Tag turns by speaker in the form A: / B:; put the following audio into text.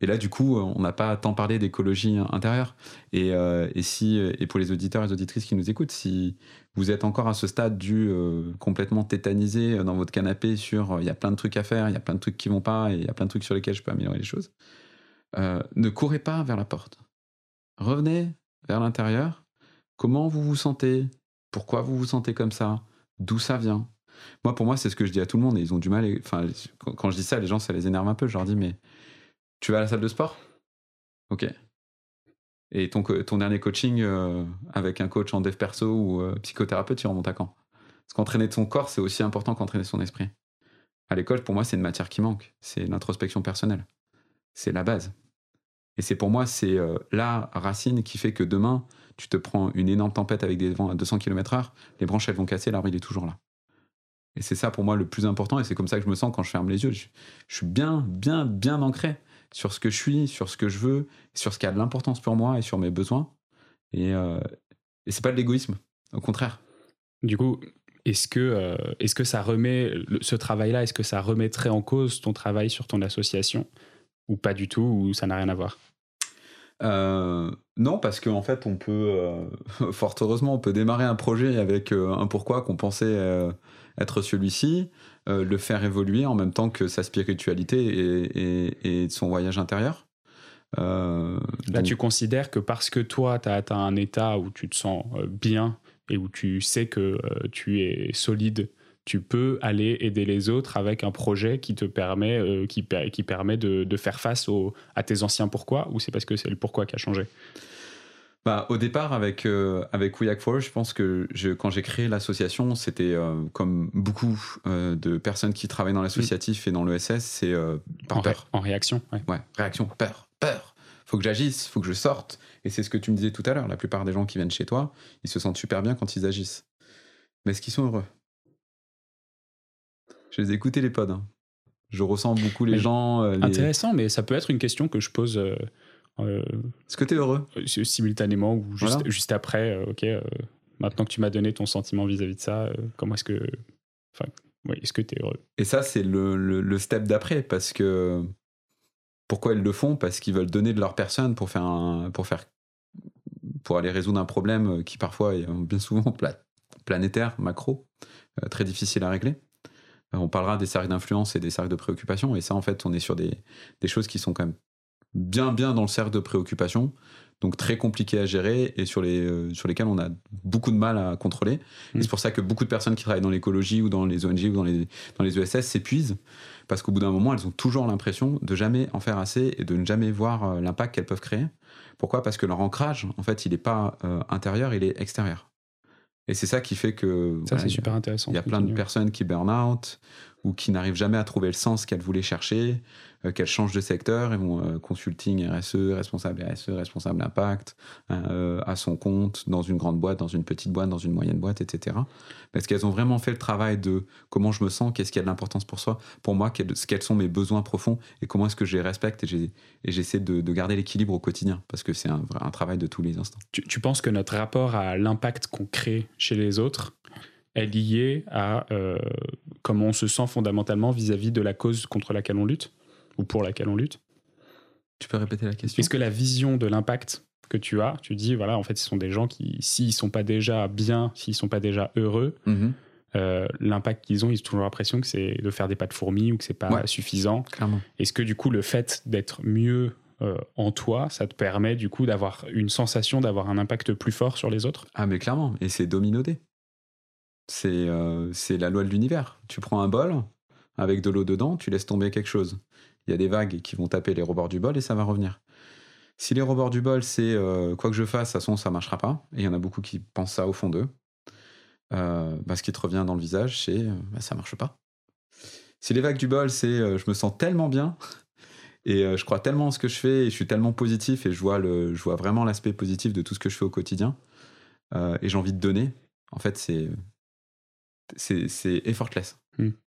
A: Et là, du coup, on n'a pas tant parlé d'écologie intérieure. Et, euh, et, si, et pour les auditeurs et les auditrices qui nous écoutent, si vous êtes encore à ce stade du euh, complètement tétanisé dans votre canapé sur il y a plein de trucs à faire, il y a plein de trucs qui vont pas, et il y a plein de trucs sur lesquels je peux améliorer les choses, ne courez pas vers la porte. Revenez vers l'intérieur. Comment vous vous sentez? Pourquoi vous vous sentez comme ça? D'où ça vient? Moi, pour moi, c'est ce que je dis à tout le monde, et ils ont du mal. Quand je dis ça, les gens, ça les énerve un peu. Je leur dis, mais tu vas à la salle de sport? Ok. Et ton, dernier coaching euh, avec un coach en dev perso ou euh, psychothérapeute, tu remontes à quand? Parce qu'entraîner son corps, c'est aussi important qu'entraîner son esprit. À l'école, pour moi, c'est une matière qui manque. C'est l'introspection personnelle. C'est la base. Et c'est pour moi, c'est euh, la racine qui fait que demain, tu te prends une énorme tempête avec des vents à 200 km/h, les branches, elles vont casser, l'arbre, il est toujours là. Et c'est ça pour moi le plus important, et c'est comme ça que je me sens quand je ferme les yeux. Je suis bien, bien, bien ancré sur ce que je suis, sur ce que je veux, sur ce qui a de l'importance pour moi et sur mes besoins. Et, euh, et c'est pas de l'égoïsme, au contraire.
B: Du coup, est-ce que, euh, est-ce que ça remet ce travail-là, est-ce que ça remettrait en cause ton travail sur ton association ou pas du tout, ou ça n'a rien à voir?
A: Euh, non, parce qu'en fait, on peut, fort heureusement, on peut démarrer un projet avec un pourquoi qu'on pensait être celui-ci, euh, le faire évoluer en même temps que sa spiritualité et, son voyage intérieur.
B: Euh, Là, tu considères que parce que toi, tu as atteint un état où tu te sens euh, bien et où tu sais que tu es solide, tu peux aller aider les autres avec un projet qui te permet, qui, qui, permet de, faire face à tes anciens pourquoi, ou c'est parce que c'est le pourquoi qui a changé?
A: Bah, au départ, avec, euh, avec We For, je pense que je, quand j'ai créé l'association, c'était euh, comme beaucoup euh, de personnes qui travaillent dans l'associatif et dans l'ESS, c'est par
B: en
A: peur.
B: en réaction,
A: ouais. ouais. réaction, peur, peur. Faut que j'agisse, faut que je sorte. Et c'est ce que tu me disais tout à l'heure. La plupart des gens qui viennent chez toi, ils se sentent super bien quand ils agissent. Mais est-ce qu'ils sont heureux? Je les ai écoutés les pods. Hein. Je ressens beaucoup les gens.
B: Intéressant, mais ça peut être une question que je pose
A: euh, Est-ce que tu es heureux
B: euh, Simultanément ou juste, juste après, euh, ok, maintenant que tu m'as donné ton sentiment vis-à-vis de ça, comment est-ce que. Enfin, oui, est-ce que tu es heureux?
A: Et ça, c'est le, le, step d'après, parce que. Pourquoi ils le font? Parce qu'ils veulent donner de leur personne pour faire, un, pour faire pour aller résoudre un problème qui parfois est bien souvent planétaire, macro, très difficile à régler. On parlera des cercles d'influence et des cercles de préoccupation, et ça en fait on est sur des, des choses qui sont quand même bien bien dans le cercle de préoccupation, donc très compliqué à gérer et sur, les, euh, sur lesquels on a beaucoup de mal à contrôler. Mm. C'est pour ça que beaucoup de personnes qui travaillent dans l'écologie ou dans les ONG ou dans les, dans les ESS s'épuisent, parce qu'au bout d'un moment, elles ont toujours l'impression de jamais en faire assez et de ne jamais voir euh, l'impact qu'elles peuvent créer. Pourquoi? Parce que leur ancrage, en fait, il n'est pas euh, intérieur, il est extérieur. Et c'est ça qui fait que.
B: Ça, c'est super intéressant.
A: Il y a plein de personnes qui burn out ou qui n'arrivent jamais à trouver le sens qu'elles voulaient chercher, euh, qu'elles changent de secteur et vont euh, consulting RSE, responsable RSE, responsable impact, euh, à son compte, dans une grande boîte, dans une petite boîte, dans une moyenne boîte, etc. Parce qu'elles ont vraiment fait le travail de comment je me sens, qu'est-ce qui a de l'importance pour soi, pour moi, quels sont mes besoins profonds et comment est-ce que je les respecte et j'essaie de, de, garder l'équilibre au quotidien parce que c'est un, travail de tous les instants.
B: Tu penses que notre rapport à l'impact qu'on crée chez les autres est lié à comment on se sent fondamentalement vis-à-vis -vis de la cause contre laquelle on lutte ou pour laquelle on lutte.
A: Tu peux répéter la question?
B: Est-ce que la vision de l'impact que tu as, tu dis, voilà, en fait, ce sont des gens qui, s'ils sont pas déjà bien, s'ils sont pas déjà heureux, mhm. euh, l'impact qu'ils ont, ils ont toujours l'impression que c'est de faire des pas de fourmis ou que c'est pas suffisant. Est-ce que du coup, le fait d'être mieux euh, en toi, ça te permet du coup d'avoir une sensation d'avoir un impact plus fort sur les autres?
A: Ah mais clairement, et c'est dominodé. C'est euh, c'est la loi de l'univers. Tu prends un bol avec de l'eau dedans, tu laisses tomber quelque chose il y a des vagues qui vont taper les rebords du bol et ça va revenir. Si les rebords du bol, c'est euh, quoi que je fasse, de toute façon, ça marchera pas, et il y en a beaucoup qui pensent ça au fond d'eux, euh, bah, ce qui te revient dans le visage, c'est bah, ça marche pas. Si les vagues du bol, c'est je me sens tellement bien, et je crois tellement en ce que je fais, et je suis tellement positif, et je vois, le, je vois vraiment l'aspect positif de tout ce que je fais au quotidien, et j'ai envie de donner, en fait, c'est, c'est, effortless. Hmm.